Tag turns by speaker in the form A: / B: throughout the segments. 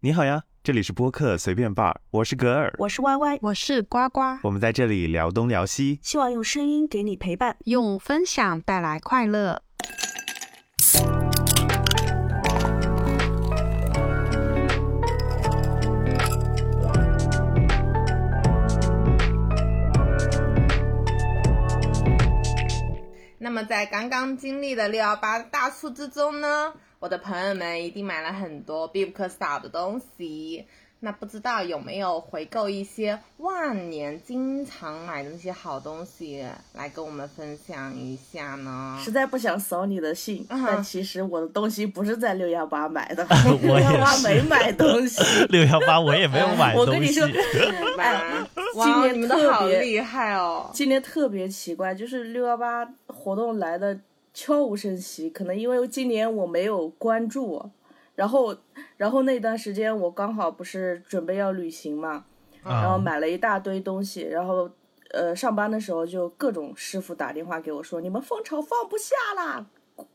A: 你好呀，这里是播客随便 bar，我是格尔，
B: 我是歪歪
C: 我是呱呱，
A: 我们在这里聊东聊西，
B: 希望用声音给你陪伴，
C: 用分享带来快乐。
D: 那么在刚刚经历的六幺八大促之中呢，我的朋友们一定买了很多必不可少的东西。那不知道有没有回购一些万年经常买的那些好东西来跟我们分享一下呢？
B: 实在不想扫你的兴，但其实我的东西不是在六幺八买的，
E: 六
B: 幺八没 买东西。
E: 六幺八我也没有买
B: 东西。我跟你说，
D: 哎，
B: 今年
D: 你们都好厉害哦！
B: 今年特别奇怪，就是六幺八活动来的悄无声息，可能因为今年我没有关注。然后，然后那段时间我刚好不是准备要旅行嘛，然后买了一大堆东西，然后呃上班的时候就各种师傅打电话给我说，你们蜂巢放不下啦，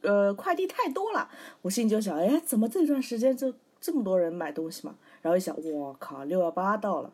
B: 呃快递太多了。我心里就想，哎，怎么这段时间就这么多人买东西嘛？然后一想，我靠，六幺八到了，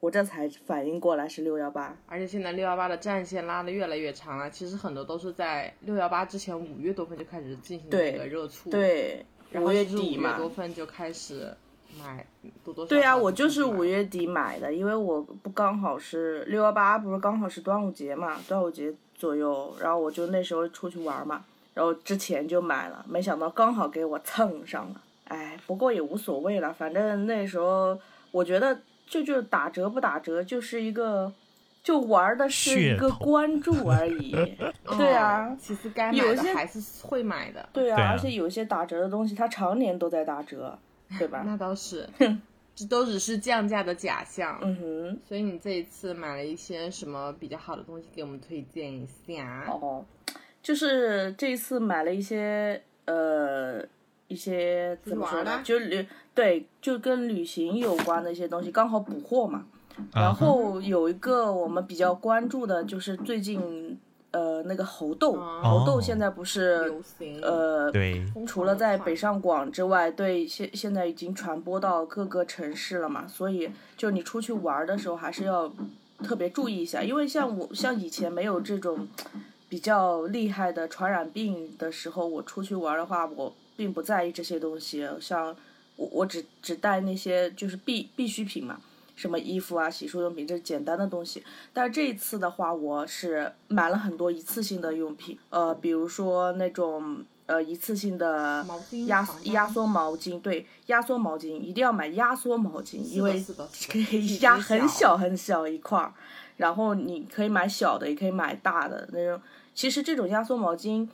B: 我这才反应过来是六幺八。
D: 而且现在六幺八的战线拉的越来越长了，其实很多都是在六幺八之前五月多份就开始进行这个热促。
B: 对。五月底嘛，
D: 多份就开始买，多多
B: 对啊，我就是五月底买的，因为我不刚好是六幺八，不是刚好是端午节嘛，端午节左右，然后我就那时候出去玩嘛，然后之前就买了，没想到刚好给我蹭上了，哎，不过也无所谓了，反正那时候我觉得就就打折不打折就是一个。就玩的是一个关注而已，对啊，
D: 其实该买的还是会买的，
B: 对啊，而且有些打折的东西，它常年都在打折，对吧？
D: 那倒是，这都只是降价的假象。
B: 嗯哼，
D: 所以你这一次买了一些什么比较好的东西给我们推荐一下？
B: 哦，就是这一次买了一些呃一些怎么说呢？就旅对，就跟旅行有关的一些东西，刚好补货嘛。然后有一个我们比较关注的，就是最近呃那个猴痘，猴痘现在不是呃
E: 对，
B: 除了在北上广之外，对现现在已经传播到各个城市了嘛，所以就你出去玩的时候还是要特别注意一下，因为像我像以前没有这种比较厉害的传染病的时候，我出去玩的话，我并不在意这些东西，像我我只只带那些就是必必需品嘛。什么衣服啊、洗漱用品，这简单的东西。但是这一次的话，我是买了很多一次性的用品，呃，比如说那种呃一次性的压压缩毛巾，对，压缩毛巾一定要买压缩毛巾，因为可以压很小很小一块儿。然后你可以买小的，也可以买大的那种。其实这种压缩毛巾，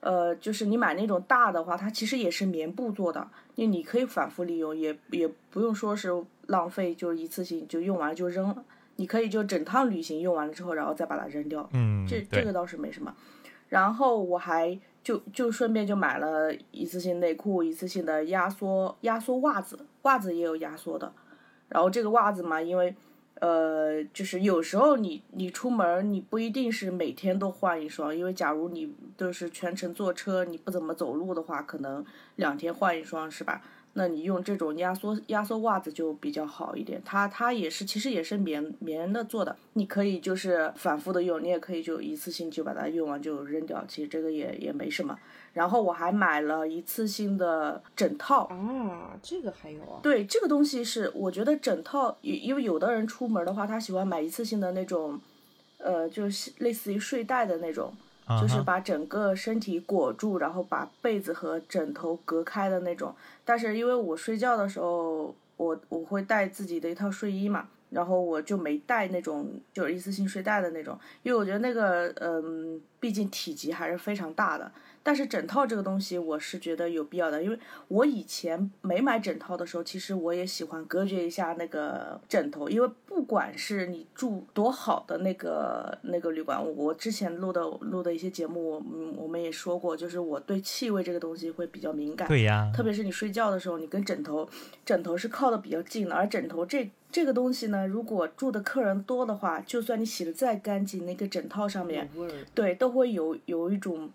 B: 呃，就是你买那种大的话，它其实也是棉布做的，因为你可以反复利用，也也不用说是。浪费就一次性就用完了就扔了，你可以就整趟旅行用完了之后，然后再把它扔掉。
E: 嗯，
B: 这这个倒是没什么。然后我还就就顺便就买了一次性内裤，一次性的压缩压缩袜子，袜子也有压缩的。然后这个袜子嘛，因为呃，就是有时候你你出门你不一定是每天都换一双，因为假如你都是全程坐车，你不怎么走路的话，可能两天换一双是吧？那你用这种压缩压缩袜子就比较好一点，它它也是其实也是棉棉的做的，你可以就是反复的用，你也可以就一次性就把它用完就扔掉，其实这个也也没什么。然后我还买了一次性的枕套
D: 啊，这个还有啊？
B: 对，这个东西是我觉得枕套，因为有的人出门的话，他喜欢买一次性的那种，呃，就是类似于睡袋的那种。就是把整个身体裹住，然后把被子和枕头隔开的那种。但是因为我睡觉的时候，我我会带自己的一套睡衣嘛，然后我就没带那种就是一次性睡袋的那种，因为我觉得那个嗯，毕竟体积还是非常大的。但是枕套这个东西，我是觉得有必要的，因为我以前没买枕套的时候，其实我也喜欢隔绝一下那个枕头，因为不管是你住多好的那个那个旅馆，我之前录的录的一些节目，嗯，我们也说过，就是我对气味这个东西会比较敏感，
E: 对呀，
B: 特别是你睡觉的时候，你跟枕头，枕头是靠的比较近的，而枕头这这个东西呢，如果住的客人多的话，就算你洗的再干净，那个枕套上面，对，都会有有一种。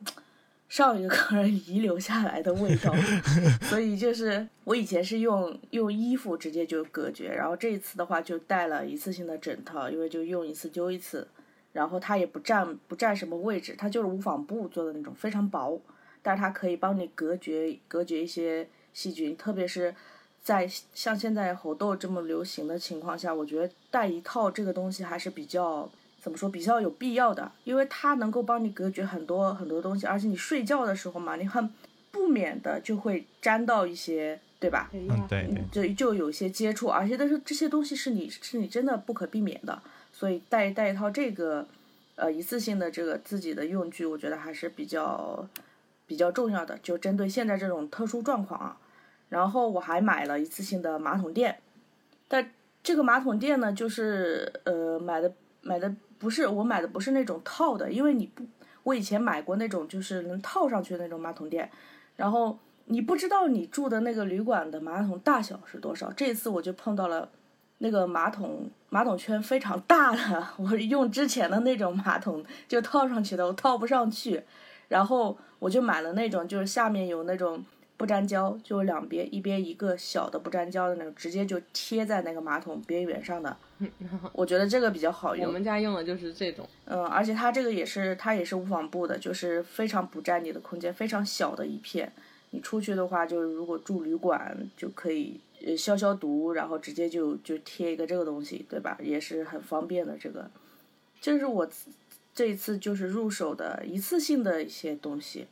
B: 上一个客人遗留下来的味道，所以就是我以前是用用衣服直接就隔绝，然后这一次的话就带了一次性的枕套，因为就用一次丢一次，然后它也不占不占什么位置，它就是无纺布做的那种，非常薄，但是它可以帮你隔绝隔绝一些细菌，特别是在像现在猴痘这么流行的情况下，我觉得带一套这个东西还是比较。怎么说比较有必要的？因为它能够帮你隔绝很多很多东西，而且你睡觉的时候嘛，你很不免的就会沾到一些，对吧？
E: 嗯，对
B: 对，就就有些接触，而且但是这些东西是你是你真的不可避免的，所以带带一套这个，呃，一次性的这个自己的用具，我觉得还是比较比较重要的，就针对现在这种特殊状况啊。然后我还买了一次性的马桶垫，但这个马桶垫呢，就是呃买的买的。不是我买的不是那种套的，因为你不，我以前买过那种就是能套上去的那种马桶垫，然后你不知道你住的那个旅馆的马桶大小是多少。这次我就碰到了那个马桶马桶圈非常大的，我用之前的那种马桶就套上去的，我套不上去，然后我就买了那种就是下面有那种。不粘胶，就两边一边一个小的不粘胶的那种，直接就贴在那个马桶边缘上的。我觉得这个比较好用。
D: 我们家用的就是这种。
B: 嗯，而且它这个也是它也是无纺布的，就是非常不占你的空间，非常小的一片。你出去的话，就是如果住旅馆就可以消消毒，然后直接就就贴一个这个东西，对吧？也是很方便的。这个，这是我这一次就是入手的一次性的一些东西。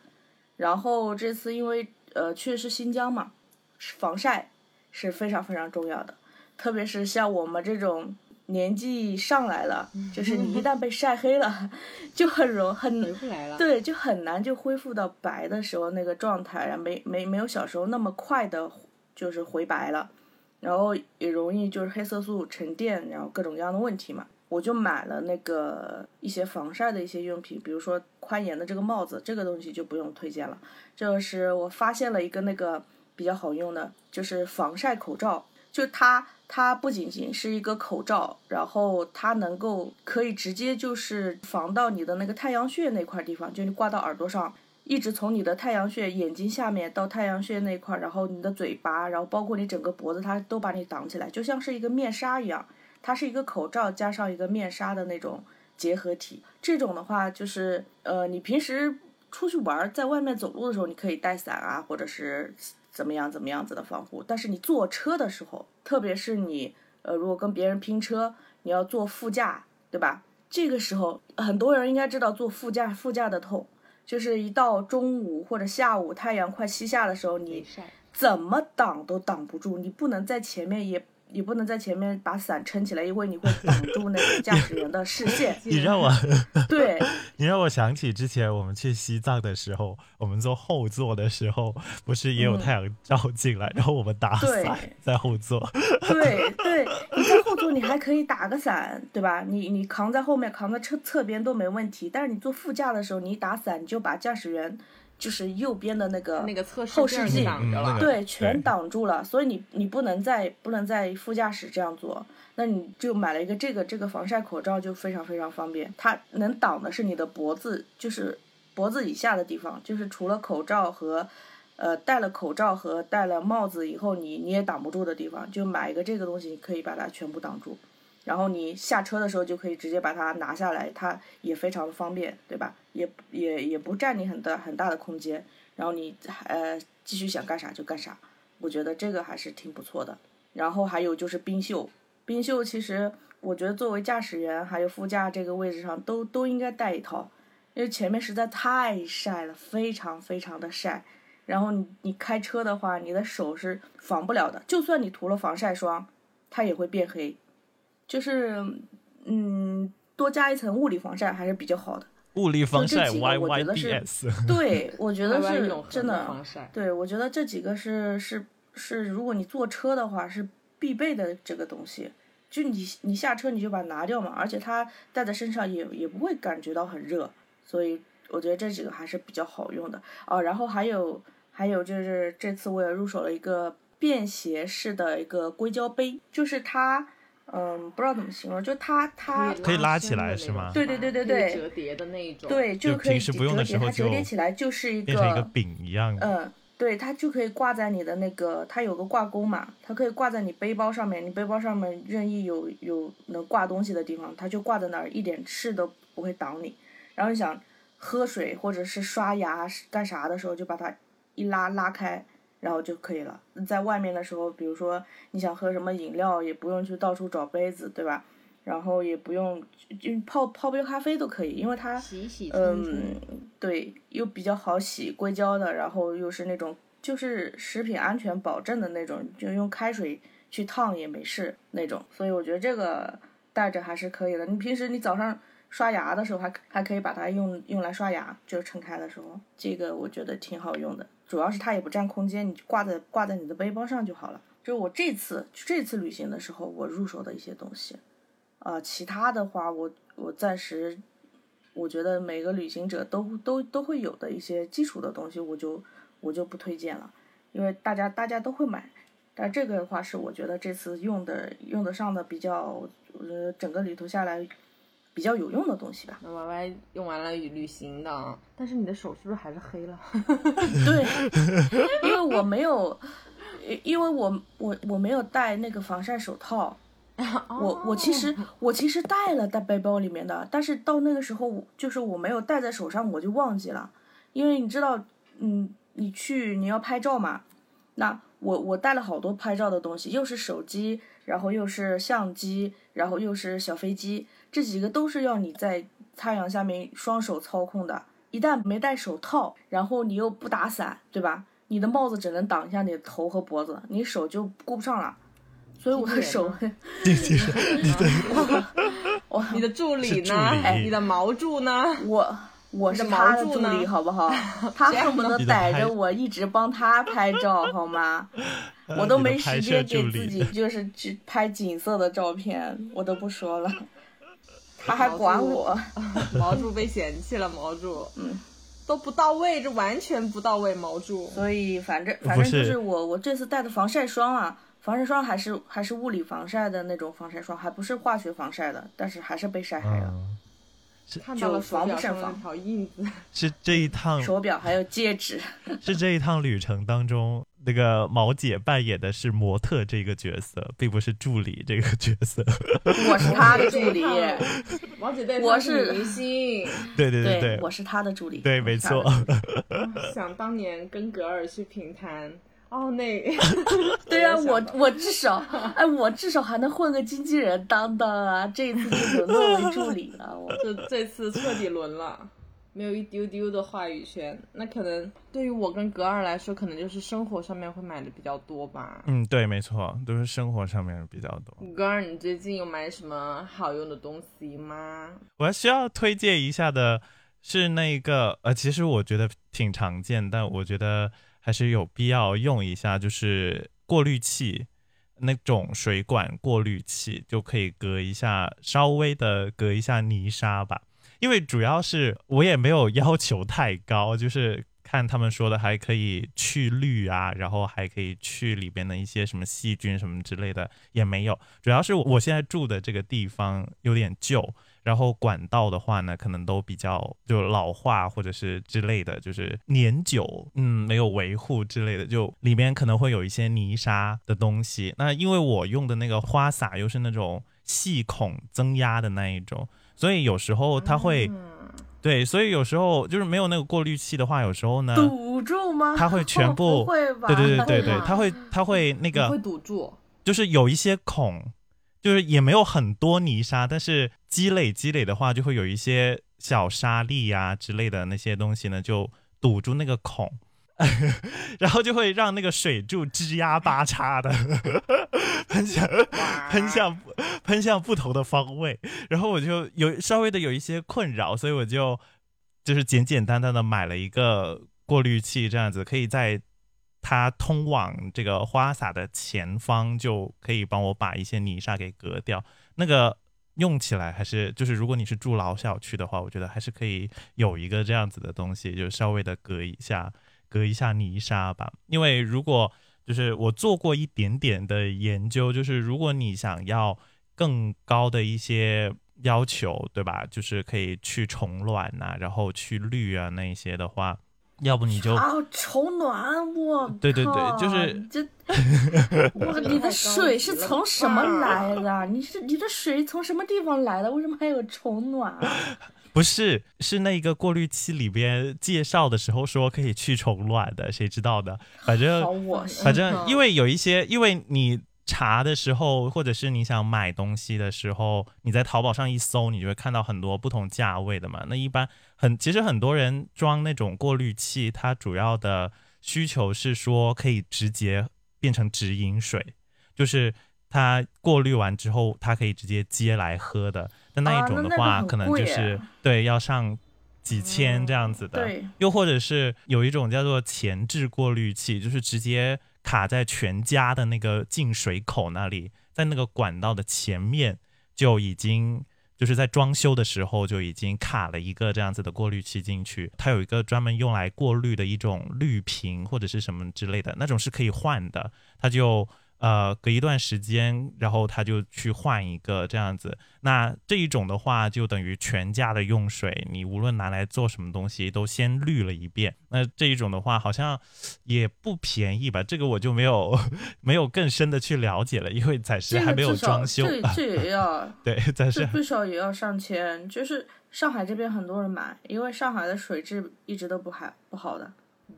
B: 然后这次因为。呃，去的是新疆嘛，防晒是非常非常重要的，特别是像我们这种年纪上来了，就是你一 旦被晒黑了，就很容很
D: 回不来了，
B: 对，就很难就恢复到白的时候那个状态，然后没没没有小时候那么快的，就是回白了，然后也容易就是黑色素沉淀，然后各种各样的问题嘛。我就买了那个一些防晒的一些用品，比如说宽檐的这个帽子，这个东西就不用推荐了。这个是我发现了一个那个比较好用的，就是防晒口罩。就它，它不仅仅是一个口罩，然后它能够可以直接就是防到你的那个太阳穴那块地方，就你挂到耳朵上，一直从你的太阳穴眼睛下面到太阳穴那块，然后你的嘴巴，然后包括你整个脖子，它都把你挡起来，就像是一个面纱一样。它是一个口罩加上一个面纱的那种结合体，这种的话就是，呃，你平时出去玩，在外面走路的时候，你可以带伞啊，或者是怎么样怎么样子的防护。但是你坐车的时候，特别是你，呃，如果跟别人拼车，你要坐副驾，对吧？这个时候，很多人应该知道坐副驾副驾的痛，就是一到中午或者下午太阳快西下的时候，你怎么挡都挡不住，你不能在前面也。你不能在前面把伞撑起来，因为你会挡住那个驾驶员的视线。
E: 你让我
B: 对，
E: 你让我想起之前我们去西藏的时候，我们坐后座的时候，不是也有太阳照进来，然后我们打伞在后座。
B: 对对，你在后座你还可以打个伞，对吧？你你扛在后面，扛在侧侧边都没问题。但是你坐副驾的时候，你一打伞，你就把驾驶员。就是右边的那个
D: 那个
B: 后视镜，
E: 对，
B: 全挡住了，所以你你不能在不能在副驾驶这样做，那你就买了一个这个这个防晒口罩就非常非常方便，它能挡的是你的脖子，就是脖子以下的地方，就是除了口罩和，呃戴了口罩和戴了帽子以后，你你也挡不住的地方，就买一个这个东西可以把它全部挡住。然后你下车的时候就可以直接把它拿下来，它也非常的方便，对吧？也也也不占你很大很大的空间。然后你呃继续想干啥就干啥，我觉得这个还是挺不错的。然后还有就是冰袖，冰袖其实我觉得作为驾驶员还有副驾这个位置上都都应该带一套，因为前面实在太晒了，非常非常的晒。然后你你开车的话，你的手是防不了的，就算你涂了防晒霜，它也会变黑。就是，嗯，多加一层物理防晒还是比较好的。
E: 物理防晒
B: ，Y Y D S。对，我觉得是真的。
D: 防晒。
B: 对，我觉得这几个是是是，如果你坐车的话是必备的这个东西。就你你下车你就把它拿掉嘛，而且它戴在身上也也不会感觉到很热，所以我觉得这几个还是比较好用的哦。然后还有还有就是这次我也入手了一个便携式的一个硅胶杯，就是它。嗯，不知道怎么形容，就它它
E: 可以拉起来是吗
B: 对对对对对
D: 折叠的那一种。
B: 对，
E: 就
B: 可以
E: 平时不用的时候
B: 折叠，它折叠起来就是一
E: 变成一个饼一样的。
B: 嗯，对，它就可以挂在你的那个，它有个挂钩嘛，它可以挂在你背包上面，你背包上面任意有有能挂东西的地方，它就挂在那儿，一点事都不会挡你。然后你想喝水或者是刷牙干啥的时候，就把它一拉拉开，然后就可以了。在外面的时候，比如说你想喝什么饮料，也不用去到处找杯子，对吧？然后也不用就泡泡杯咖啡都可以，因为它
D: 洗洗。
B: 嗯，对，又比较好洗，硅胶的，然后又是那种就是食品安全保证的那种，就用开水去烫也没事那种，所以我觉得这个带着还是可以的。你平时你早上刷牙的时候还还可以把它用用来刷牙，就是撑开的时候，这个我觉得挺好用的。主要是它也不占空间，你就挂在挂在你的背包上就好了。就是我这次这次旅行的时候，我入手的一些东西。啊，其他的话，我我暂时，我觉得每个旅行者都都都会有的一些基础的东西，我就我就不推荐了，因为大家大家都会买，但这个的话是我觉得这次用的用得上的比较，呃，整个旅途下来比较有用的东西吧。
D: 那 Y Y 用完了旅行的，但是你的手是不是还是黑了？
B: 对，因为我没有，因为我我我没有戴那个防晒手套。我我其实我其实带了在背包里面的，但是到那个时候就是我没有戴在手上，我就忘记了，因为你知道，嗯，你去你要拍照嘛，那我我带了好多拍照的东西，又是手机，然后又是相机，然后又是小飞机，这几个都是要你在太阳下面双手操控的，一旦没戴手套，然后你又不打伞，对吧？你的帽子只能挡一下你的头和脖子，你手就顾不上了。所以我的手，
E: 你的，
B: 我
D: 你的助理呢？
E: 哎，
D: 你的毛助呢？
B: 我我是他的助理，好不好？他恨不得逮着我一直帮他拍照，好吗？我都没时间给自己就是去拍景色的照片，我都不说了。他还管我，
D: 毛柱被嫌弃了，毛柱，嗯，都不到位，这完全不到位，毛柱。
B: 所以反正反正就是我我这次带的防晒霜啊。防晒霜还是还是物理防晒的那种防晒霜，还不是化学防晒的，但是还是被晒黑了。
D: 看到了
B: 防不胜防，
D: 条印子。
E: 是这一趟
B: 手表还有戒指。
E: 是这一趟旅程当中，那个毛姐扮演的是模特这个角色，并不是助理这个角色。
B: 我是她的助理。
D: 毛姐对，
B: 我是
D: 明星。
E: 对对对
B: 对，我是她的助理。
E: 对，没错。
D: 想当年跟格尔去平潭。哦，那
B: 对啊，我我至少，哎，我至少还能混个经纪人当当啊！这一次就沦落为助理了，我
D: 这这次彻底沦了，没有一丢丢的话语权。那可能对于我跟格尔来说，可能就是生活上面会买的比较多吧。
E: 嗯，对，没错，都是生活上面比较多。
D: 格尔，你最近有买什么好用的东西吗？
E: 我需要推荐一下的是那个，呃，其实我觉得挺常见，但我觉得。还是有必要用一下，就是过滤器，那种水管过滤器就可以隔一下，稍微的隔一下泥沙吧。因为主要是我也没有要求太高，就是看他们说的还可以去氯啊，然后还可以去里边的一些什么细菌什么之类的也没有。主要是我现在住的这个地方有点旧。然后管道的话呢，可能都比较就老化或者是之类的，就是年久，嗯，没有维护之类的，就里面可能会有一些泥沙的东西。那因为我用的那个花洒又是那种细孔增压的那一种，所以有时候它会，对，所以有时候就是没有那个过滤器的话，有时候呢
B: 堵住吗？
E: 它会全部，对对对对对，它会它会那个
D: 会堵住，
E: 就是有一些孔。就是也没有很多泥沙，但是积累积累的话，就会有一些小沙粒呀之类的那些东西呢，就堵住那个孔，然后就会让那个水柱吱呀吧嚓的喷向喷向喷向不同的方位，然后我就有稍微的有一些困扰，所以我就就是简简单单的买了一个过滤器，这样子可以在。它通往这个花洒的前方就可以帮我把一些泥沙给隔掉。那个用起来还是就是，如果你是住老小区的话，我觉得还是可以有一个这样子的东西，就稍微的隔一下，隔一下泥沙吧。因为如果就是我做过一点点的研究，就是如果你想要更高的一些要求，对吧？就是可以去虫卵呐、然后去氯啊那些的话，要不你就
B: 啊，虫卵，我
E: 对对对就是
B: 这，哇，你的水是从什么来的？你是你的水从什么地方来的？为什么还有虫卵？
E: 不是是那个过滤器里边介绍的时候说可以去虫卵的，谁知道的？反正！反正因为有一些，因为你查的时候，或者是你想买东西的时候，你在淘宝上一搜，你就会看到很多不同价位的嘛。那一般很，其实很多人装那种过滤器，它主要的需求是说可以直接变成直饮水，就是它过滤完之后，它可以直接接来喝的。但那一
B: 啊
E: 种的话，
B: 那那个
E: 可能就是对要上几千这样子的。
B: 对，
E: 又或者是有一种叫做前置过滤器，就是直接卡在全家的那个进水口那里，在那个管道的前面就已经。就是在装修的时候就已经卡了一个这样子的过滤器进去，它有一个专门用来过滤的一种滤瓶或者是什么之类的，那种是可以换的，它就呃隔一段时间，然后他就去换一个这样子。那这一种的话，就等于全家的用水，你无论拿来做什么东西，都先滤了一遍。那这一种的话，好像也不便宜吧？这个我就没有 没有更深的去了解了，因为暂时还没有装修。
B: 这这也要，
E: 对，暂时
B: 这最少也要上千。就是上海这边很多人买，因为上海的水质一直都不还不好的，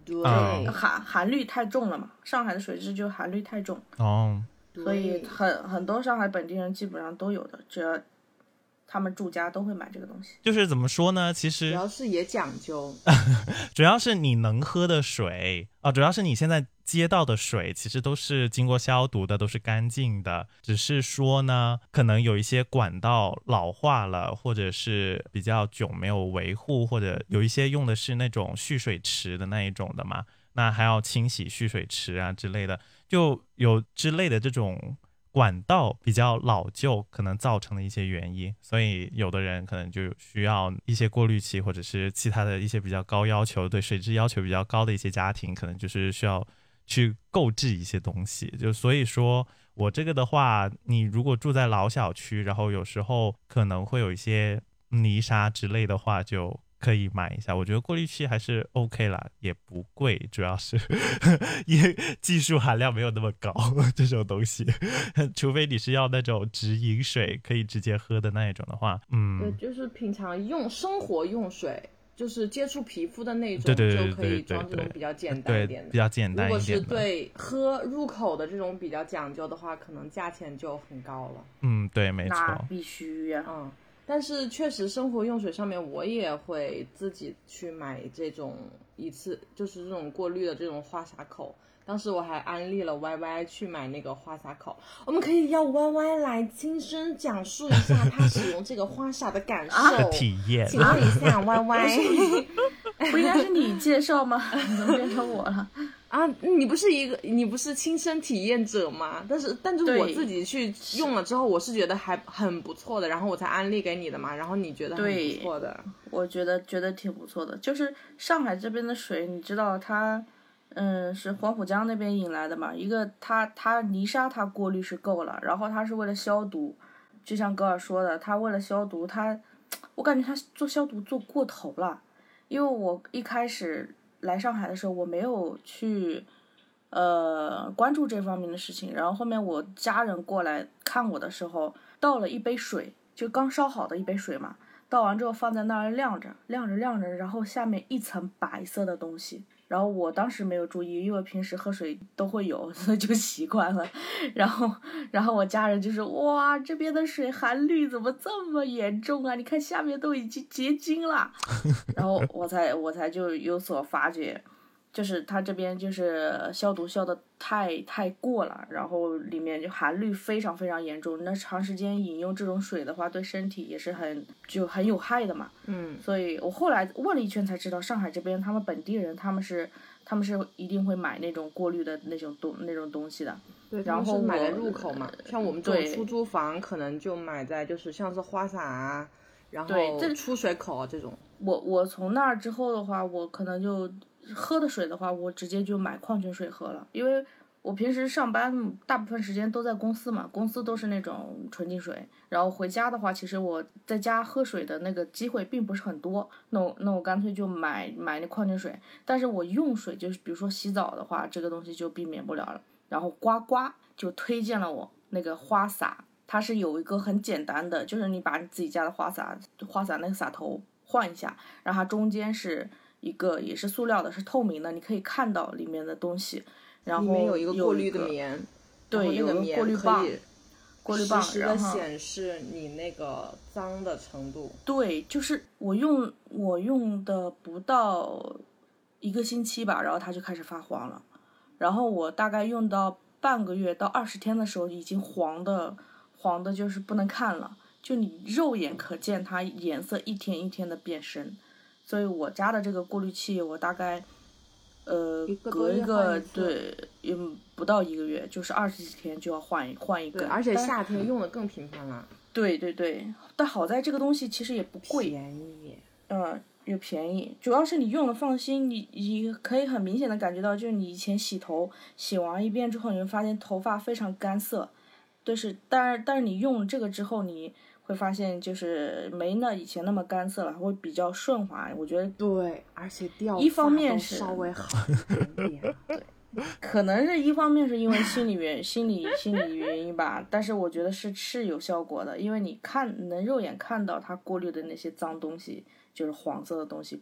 D: 对，
E: 嗯。
B: 含含氯太重了嘛。上海的水质就含氯太重，
E: 哦，
B: 所以很很多上海本地人基本上都有的，只要他们住家都会买这个东西。
E: 就是怎么说呢？其实主
D: 要是也讲究，
E: 主要是你能喝的水啊、主要是你现在接到的水其实都是经过消毒的，都是干净的。只是说呢，可能有一些管道老化了，或者是比较久没有维护，或者有一些用的是那种蓄水池的那一种的嘛，那还要清洗蓄水池啊之类的，就有之类的这种。管道比较老旧，可能造成的一些原因，所以有的人可能就需要一些过滤器，或者是其他的一些比较高要求、对水质要求比较高的一些家庭，可能就是需要去购置一些东西。就所以说我这个的话，你如果住在老小区，然后有时候可能会有一些泥沙之类的话，就可以买一下。我觉得过滤器还是 OK 啦，也不贵，主要是 也技术含量没有那么高，这种东西，除非你是要那种直饮水可以直接喝的那一种的话，嗯
D: 对，
E: 嗯，
D: 就是平常用生活用水，就是接触皮肤的那种，
E: 对对对
D: 就可以装这种比较简单一点，的。
E: 比较简
D: 如果是
E: 单一点的，
D: 对喝入口的这种比较讲究的话，可能价钱就很高了。
E: 嗯，对，没
B: 那
E: 错，
B: 必须呀、
D: 嗯，但是确实生活用水上面，我也会自己去买这种一次就是这种过滤的这种花洒口。当时我还安利了 Y Y 去买那个花洒口，我们可以要 Y Y 来亲身讲述一下他使用这个花洒的感受。
E: 的体验，
D: 请问一下 Y Y
B: 不应该是你介绍吗？怎么变成我了？
D: 啊，你不是一个你不是亲身体验者吗？但是但是我自己去用了之后，我是觉得还很不错的，然后我才安利给你的嘛，然后你觉得很
B: 对
D: 不错的。
B: 我觉得觉得挺不错的。就是上海这边的水，你知道它，嗯，是黄浦江那边引来的嘛？一个它它泥沙它过滤是够了，然后它是为了消毒，就像格尔说的，它为了消毒，它我感觉它做消毒做过头了。因为我一开始来上海的时候，我没有去呃关注这方面的事情，然后后面我家人过来看我的时候，倒了一杯水，就刚烧好的一杯水嘛。倒完之后放在那儿晾着，晾着晾着，然后下面一层白色的东西。然后我当时没有注意，因为平时喝水都会有，所以就习惯了。然后，然后我家人就是：“哇，这边的水含氯怎么这么严重啊？你看下面都已经结晶了。”然后我才我才就有所发觉，就是它这边就是消毒消的太太过了，然后里面就含氯非常非常严重。那长时间饮用这种水的话，对身体也是很就很有害的嘛。
D: 嗯，
B: 所以我后来问了一圈才知道，上海这边他们本地人他们是他们是一定会买那种过滤的那种东那种东西的。
D: 对，
B: 然
D: 后是买
B: 的
D: 入口嘛，像我们这种出租房，可能就买在就是像是花洒啊，然后
B: 对
D: 出水口啊这种。
B: 我我从那儿之后的话，我可能就喝的水的话，我直接就买矿泉水喝了，因为我平时上班大部分时间都在公司嘛，公司都是那种纯净水，然后回家的话，其实我在家喝水的那个机会并不是很多，那我那我干脆就买买那矿泉水，但是我用水就是比如说洗澡的话，这个东西就避免不了了。然后呱呱就推荐了我那个花洒，它是有一个很简单的，就是你把你自己家的花洒花洒那个洒头换一下，然后它中间是一个也是塑料的，是透明的，你可以看到里面的东西。然后
D: 里面有一个过滤的棉，
B: 对有个过滤棒过滤棒然后
D: 显示你那个脏的程度。
B: 对，就是我用我用的不到一个星期吧，然后它就开始发黄了，然后我大概用到半个月到二十天的时候，已经黄的黄的，就是不能看了，就你肉眼可见它颜色一天一天的变深，所以我家的这个过滤器，我大概呃隔一个对，嗯不到一个月，就是二十几天就要换一换一
D: 对，
B: 根，
D: 而且夏天用的更频繁了，
B: 对对对，但好在这个东西其实也不贵，
D: 便宜。
B: 嗯，又便宜，主要是你用了放心，你你可以很明显的感觉到，就是你以前洗头洗完一遍之后，你会发现头发非常干涩，就是，但是但是你用这个之后，你会发现就是没那以前那么干涩了，会比较顺滑。我觉得
D: 对，而且掉
B: 一方面是
D: 稍微好 一点点。
B: 可能是一方面是因为心理原心理心理原因吧，但是我觉得是是有效果的，因为你看能肉眼看到它过滤的那些脏东西，就是黄色的东西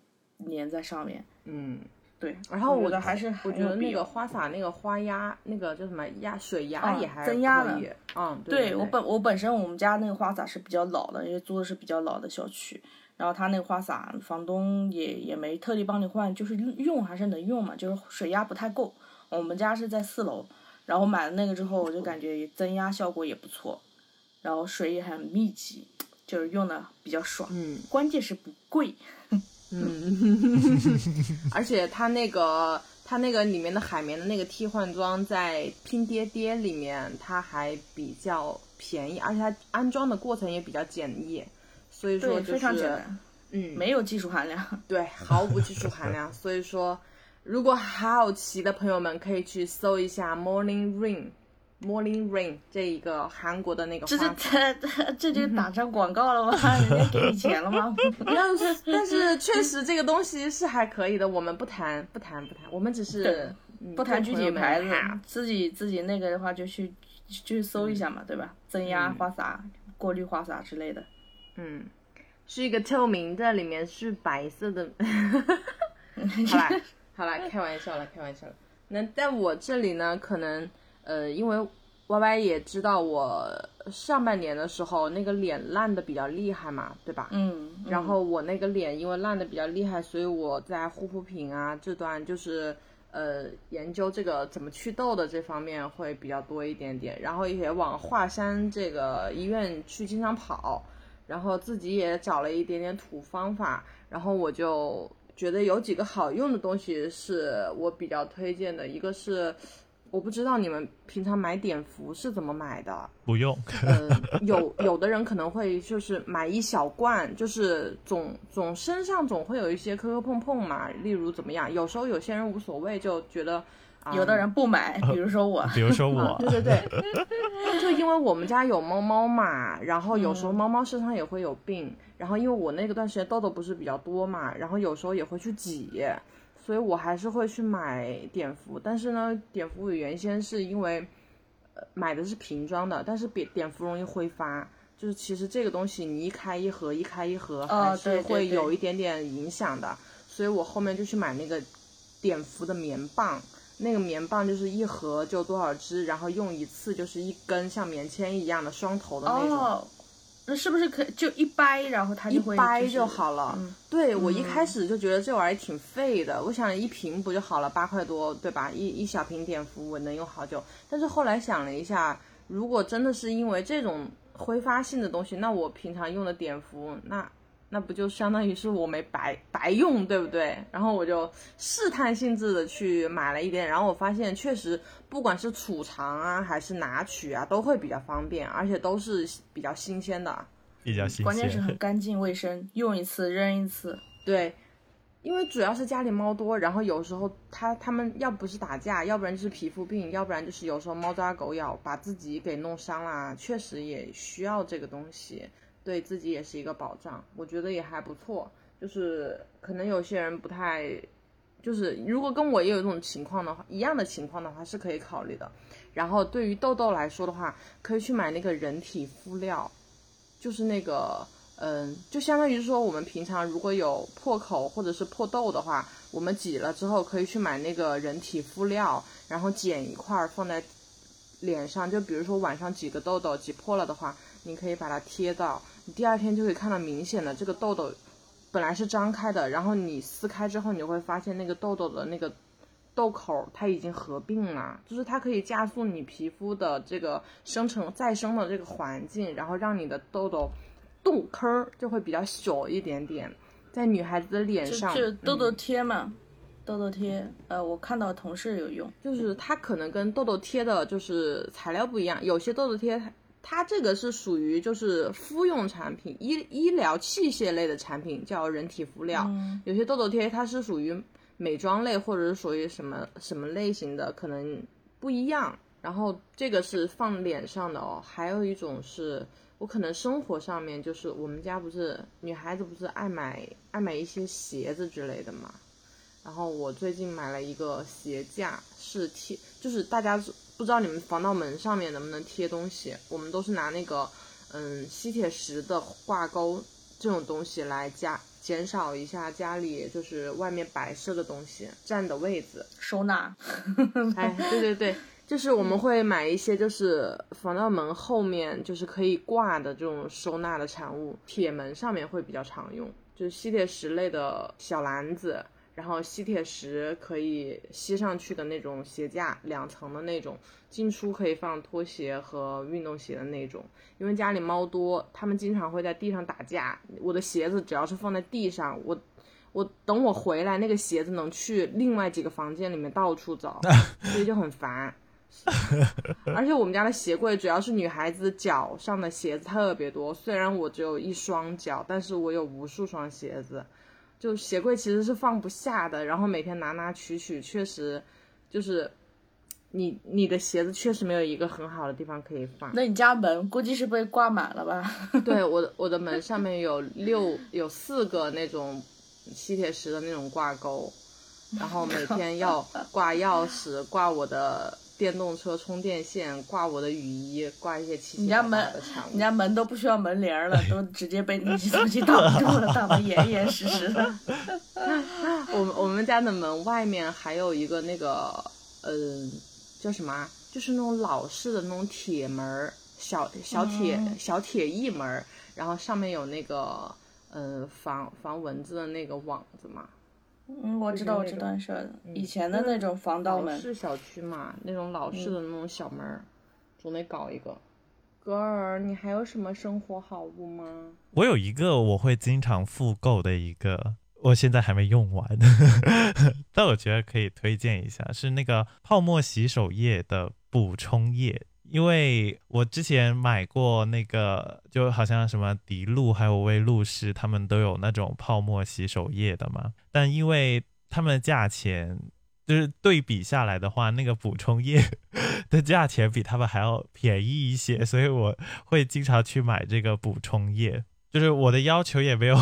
B: 粘在上面。
D: 嗯，
B: 对，
D: 然后我
B: 觉得还是
D: 我觉得那个花洒那个花压，那个叫什么压水压
B: 啊
D: 也还
B: 增压的。
D: 嗯，对
B: 对我本我本身我们家那个花洒是比较老的，因为租的是比较老的小区，然后他那个花洒房东也也没特地帮你换，就是用还是能用嘛，就是水压不太够。我们家是在四楼，然后买了那个之后，我就感觉增压效果也不错，然后水也很密集，就是用的比较爽。
D: 嗯
B: 关键是不贵。
D: 嗯，而且它那个它那个里面的海绵的那个替换装在拼爹爹里面，它还比较便宜，而且它安装的过程也比较简易，所以说，就是
B: 非常简单，
D: 嗯，
B: 没有技术含量。
D: 对，毫无技术含量。所以说，如果好奇的朋友们可以去搜一下 Morning Rain。Morning Rain 这一个韩国的那个
B: 这
D: 花
B: 这这 这就打上广告了吗？人家给你钱了吗？
D: 但是但是确实这个东西是还可以的，我们不谈不谈不谈，我们只是
B: 不谈具体牌子自己自己那个的话就去去搜一下嘛，对吧？增压
D: 嗯
B: 花洒、过滤花洒之类的。
D: 嗯，是一个透明的，里面是白色的。好啦好啦，开玩笑了，开玩笑了。那在我这里呢，可能呃，因为 Y Y 也知道我上半年的时候那个脸烂的比较厉害嘛，对吧？
B: 嗯，
D: 然后我那个脸因为烂的比较厉害，所以我在护肤品啊这段就是呃研究这个怎么祛痘的这方面会比较多一点点，然后也往华山这个医院去经常跑，然后自己也找了一点点土方法，然后我就觉得有几个好用的东西是我比较推荐的，一个是我不知道你们平常买碘伏是怎么买的，
E: 不用，
D: 呃，有有的人可能会就是买一小罐，就是总总身上总会有一些磕磕碰碰嘛，例如怎么样？有时候有些人无所谓，就觉得、啊
B: 有的人不买，比如说我，
E: 比如说我，
D: 对对对，就因为我们家有猫猫嘛，然后有时候猫猫身上也会有病，然后因为我那个段时间痘痘不是比较多嘛，然后有时候也会去挤，所以我还是会去买碘伏，但是呢，碘伏我原先是因为呃买的是瓶装的，但是碘碘伏容易挥发。就是其实这个东西你一开一盒，一开一合
B: 哦
D: 还是会有一点点影响的，所以我后面就去买那个碘伏的棉棒，那个棉棒就是一盒就多少支，然后用一次就是一根像棉签一样的双头的那种，
B: 哦，那是不是可就一掰，然后它
D: 一
B: 就会
D: 掰就好了。
B: 嗯
D: 对我一开始就觉得这玩意儿挺费的，我想一瓶不就好了，八块多，对吧？一一小瓶碘伏我能用好久。但是后来想了一下，如果真的是因为这种挥发性的东西，那我平常用的碘伏，那那不就相当于是我没白白用，对不对？然后我就试探性质的去买了一点，然后我发现确实不管是储藏啊还是拿取啊，都会比较方便，而且都是比较新鲜的。
E: 比较新鲜
B: 关键是很。干净卫生，用一次扔一次。
D: 对，因为主要是家里猫多，然后有时候它它们要不是打架，要不然就是皮肤病，要不然就是有时候猫抓狗咬，把自己给弄伤啦，确实也需要这个东西，对自己也是一个保障，我觉得也还不错。就是可能有些人不太，就是如果跟我也有这种情况的话，一样的情况的话是可以考虑的。然后对于痘痘来说的话，可以去买那个人体敷料，就是那个。嗯，就相当于说，我们平常如果有破口或者是破痘的话，我们挤了之后可以去买那个人体敷料，然后剪一块放在脸上。就比如说晚上挤个痘痘挤破了的话，你可以把它贴到，你第二天就可以看到明显的这个痘痘本来是张开的，然后你撕开之后，你就会发现那个痘痘的那个痘口它已经合并了，就是它可以加速你皮肤的这个生成再生的这个环境，然后让你的痘痘。洞坑就会比较小一点点，在女孩子的脸上，
B: 就痘痘贴嘛，痘痘贴，呃，我看到同事有用，
D: 就是它可能跟痘痘贴的就是材料不一样，有些痘痘贴它这个是属于就是敷用产品，医医疗器械类的产品叫人体敷料，有些痘痘贴它是属于美妆类或者是属于什么什么类型的，可能不一样。然后这个是放脸上的哦，还有一种是。我可能生活上面就是我们家不是女孩子不是爱买爱买一些鞋子之类的嘛，然后我最近买了一个鞋架，是贴，就是大家不知道你们防盗门上面能不能贴东西，我们都是拿那个嗯吸铁石的挂钩这种东西来加减少一下家里就是外面摆设的东西占的位置，
B: 收纳。
D: 哎，对对对。就是我们会买一些，就是防盗门后面就是可以挂的这种收纳的产物，铁门上面会比较常用，就是吸铁石类的小篮子，然后吸铁石可以吸上去的那种鞋架，两层的那种，进出可以放拖鞋和运动鞋的那种。因为家里猫多，它们经常会在地上打架，我的鞋子只要是放在地上，我我等我回来，那个鞋子能去另外几个房间里面到处找，所以就很烦。而且我们家的鞋柜主要是女孩子脚上的鞋子特别多，虽然我只有一双脚，但是我有无数双鞋子，就鞋柜其实是放不下的。然后每天拿拿取取，确实就是你你的鞋子确实没有一个很好的地方可以放。
B: 那你家门估计是被挂满了吧？
D: 对，我的我的门上面有六有四个那种吸铁石的那种挂钩，然后每天要挂钥匙，挂我的。电动车充电线挂我的雨衣，挂一些奇奇怪怪的产物。
B: 你家门都不需要门帘了，都直接被那些东西挡住了，挡得严严实实的。
D: 我们我们家的门外面还有一个那个，嗯，叫什么？就是那种老式的那种铁门，小小铁小铁艺门，然后上面有那个，嗯，防防蚊子的那个网子嘛。
B: 嗯，我知道，我知道是以前的那种防盗门。
D: 是小区嘛，那种老式的那种小门，总得搞一个。格尔，你还有什么生活好物吗？
E: 我有一个我会经常复购的一个，我现在还没用完，但我觉得可以推荐一下，是那个泡沫洗手液的补充液。因为我之前买过那个，就好像什么迪露还有威露士，他们都有那种泡沫洗手液的嘛。但因为他们的价钱，就是对比下来的话，那个补充液的价钱比他们还要便宜一些，所以我会经常去买这个补充液。就是我的要求也没有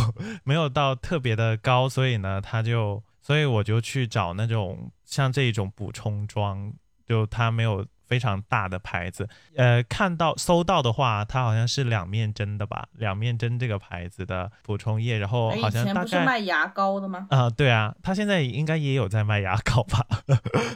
E: 没有到特别的高，所以呢，他就，所以我就去找那种像这种补充装，就它没有。非常大的牌子，呃，看到搜到的话，它好像是两面针的吧？两面针这个牌子的补充液，然后好像大概
B: 不是卖牙膏的吗？
E: 啊，对啊，它现在应该也有在卖牙膏吧？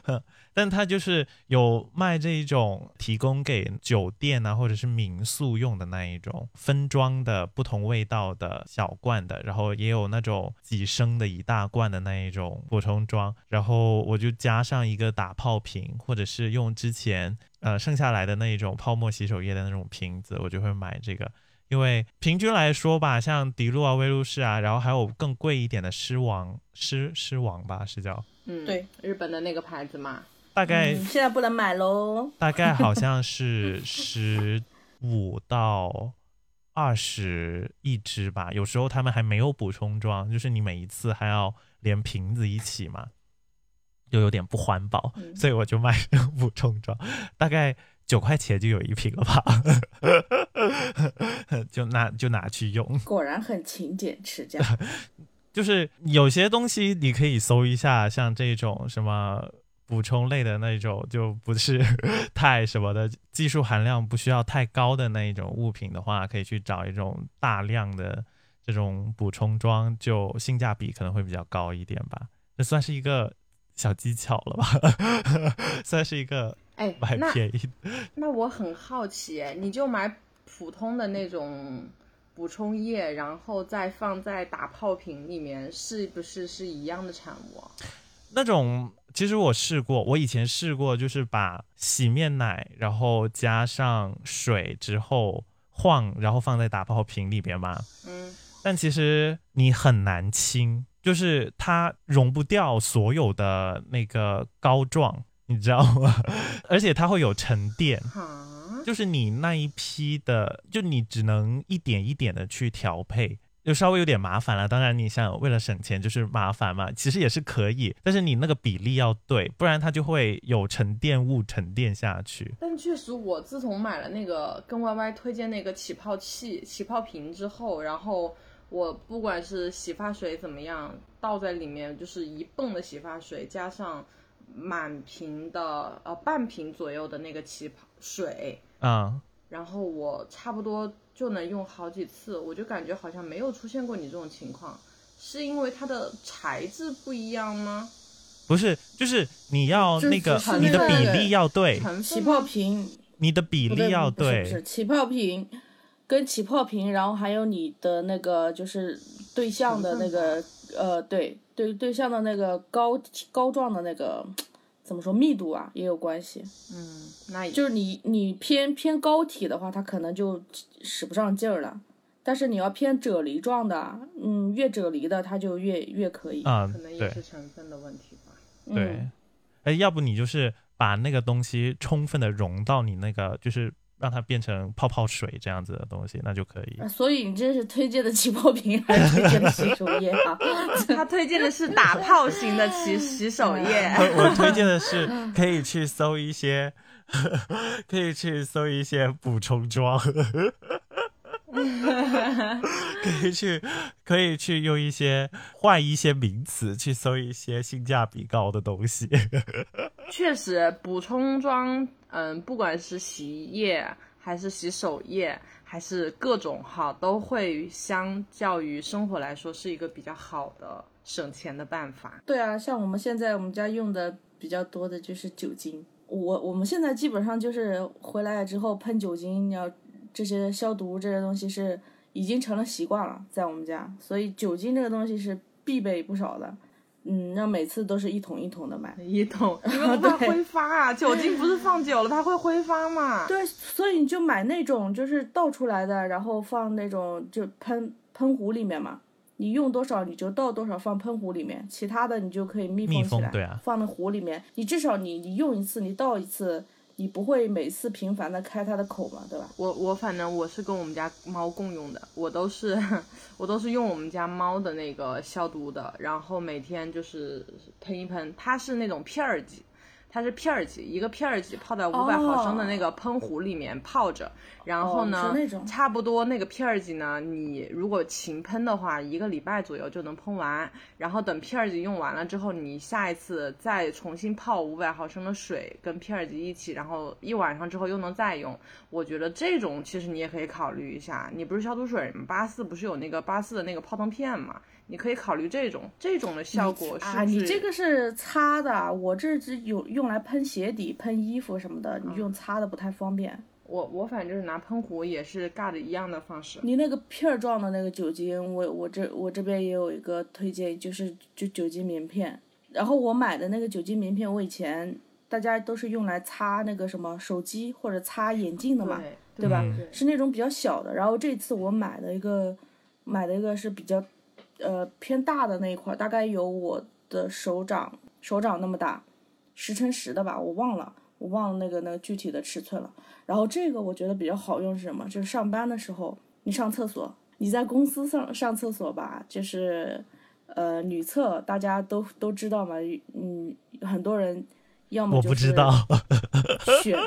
E: 但它就是有卖这一种提供给酒店啊或者是民宿用的那一种分装的不同味道的小罐的，然后也有那种几升的一大罐的那一种补充装，然后我就加上一个打泡瓶，或者是用之前呃剩下来的那一种泡沫洗手液的那种瓶子，我就会买这个，因为平均来说吧，像迪露啊、威露士啊，然后还有更贵一点的狮王狮狮王吧，是叫。
D: 嗯。
B: 对
D: 日本的那个牌子嘛。
E: 大概
B: 现在不能买喽。
E: 大概好像是十五到二十一支吧，有时候他们还没有补充装，就是你每一次还要连瓶子一起嘛，又有点不环保，
B: 嗯
E: 所以我就买补充装，大概九块钱就有一瓶了吧，就拿就拿去用。
B: 果然很勤俭持家。
E: 就是有些东西你可以搜一下，像这种什么补充类的那种，就不是 太什么的，技术含量不需要太高的那一种物品的话，可以去找一种大量的这种补充装，就性价比可能会比较高一点吧。这算是一个小技巧了吧，算是一个
D: 哎，
E: 买
D: 那
E: 便宜。
D: 那我很好奇，哎，你就买普通的那种补充液，然后再放在打泡瓶里面，是不是是一样的产物啊？
E: 那种其实我试过，我以前试过，就是把洗面奶，然后加上水之后晃，然后放在打泡瓶里边嘛。
D: 嗯，
E: 但其实你很难清，就是它溶不掉所有的那个膏状，你知道吗？而且它会有沉淀，就是你那一批的，就你只能一点一点的去调配，就稍微有点麻烦了。当然，你想为了省钱，就是麻烦嘛，其实也是可以，但是你那个比例要对，不然它就会有沉淀物沉淀下去。
D: 但确实，我自从买了那个跟 Y Y 推荐那个起泡器、起泡瓶之后，然后我不管是洗发水怎么样，倒在里面就是一泵的洗发水，加上满瓶的呃半瓶左右的那个起泡水，
E: 啊、
D: 然后我差不多就能用好几次，我就感觉好像没有出现过你这种情况，是因为它的材质不一样吗？
E: 不是，就是你要那个你的比例要对，
B: 起泡瓶
E: 你的比例要
B: 对是起泡瓶跟起泡瓶，然后还有你的那个就是对象的那个呃对对对象的那个膏膏状的那个怎么说密度啊也有关系。
D: 嗯，那也
B: 就是你你偏偏膏体的话，它可能就使不上劲儿了。但是你要偏啫喱状的，嗯，越啫喱的它就越越可以。
E: 啊、
D: 可能也是成分的问题吧。
B: 嗯
E: 对，哎，要不你就是把那个东西充分的融到你那个，就是让它变成泡泡水这样子的东西，那就可以。
B: 啊所以你这是推荐的起泡瓶还是推荐的洗手液啊？
D: 他推荐的是打泡型的洗洗手液。
E: 我推荐的是可以去搜一些，可以去搜一些补充装，可以去可以去用一些换一些名词去搜一些性价比高的东西。
D: 确实，补充装，嗯，不管是洗衣液还是洗手液，还是各种哈，都会相较于生活来说是一个比较好的省钱的办法。
B: 对啊，像我们现在我们家用的比较多的就是酒精。我我们现在基本上就是回来之后喷酒精，要这些消毒这些东西是已经成了习惯了，在我们家，所以酒精这个东西是必备不少的。嗯，让每次都是一桶一桶的买。
D: 一桶，你们不怕挥发啊？酒精不是放久了它会挥发嘛？
B: 对，所以你就买那种就是倒出来的，然后放那种就喷喷壶里面嘛。你用多少你就倒多少放喷壶里面，其他的你就可以密
E: 密
B: 封起来，
E: 封对啊
B: 放到壶里面。你至少你你用一次，你倒一次，你不会每次频繁的开它的口嘛，对吧？
D: 我我反正我是跟我们家猫共用的，我都是我都是用我们家猫的那个消毒的，然后每天就是喷一喷，它是那种片儿剂，它是片儿剂，一个片儿剂泡在五百毫升的那个喷壶里面泡着，然后
B: 哦
D: 呢，差不多那个片儿剂呢，你如果勤喷的话，一个礼拜左右就能喷完，然后等片儿剂用完了之后，你下一次再重新泡五百毫升的水跟片儿剂一起，然后一晚上之后又能再用。我觉得这种其实你也可以考虑一下。你不是消毒水吗？八四不是有那个八四的那个泡腾片吗？你可以考虑这种，这种的效果是
B: 啊，你这个是擦的，我这只有用来喷鞋底、喷衣服什么的，你用擦的不太方便。
D: 我我反正就是拿喷壶也是尬的一样的方式。
B: 你那个片儿状的那个酒精，我我这我这边也有一个推荐，就是就酒精棉片。然后我买的那个酒精棉片，我以前大家都是用来擦那个什么手机或者擦眼镜的嘛，
D: 对
B: 对吧？
E: 嗯
B: 是那种比较小的。然后这次我买的一个买的一个是比较呃偏大的那一块，大概有我的手掌手掌那么大，十乘十的吧，我忘了。我忘了那个那个具体的尺寸了。然后这个我觉得比较好用是什么？就是上班的时候，你上厕所，你在公司上上厕所吧，就是呃，女厕大家都都知道嘛，嗯，很多人要么
E: 我
B: 就是
E: 不知道，
B: 选，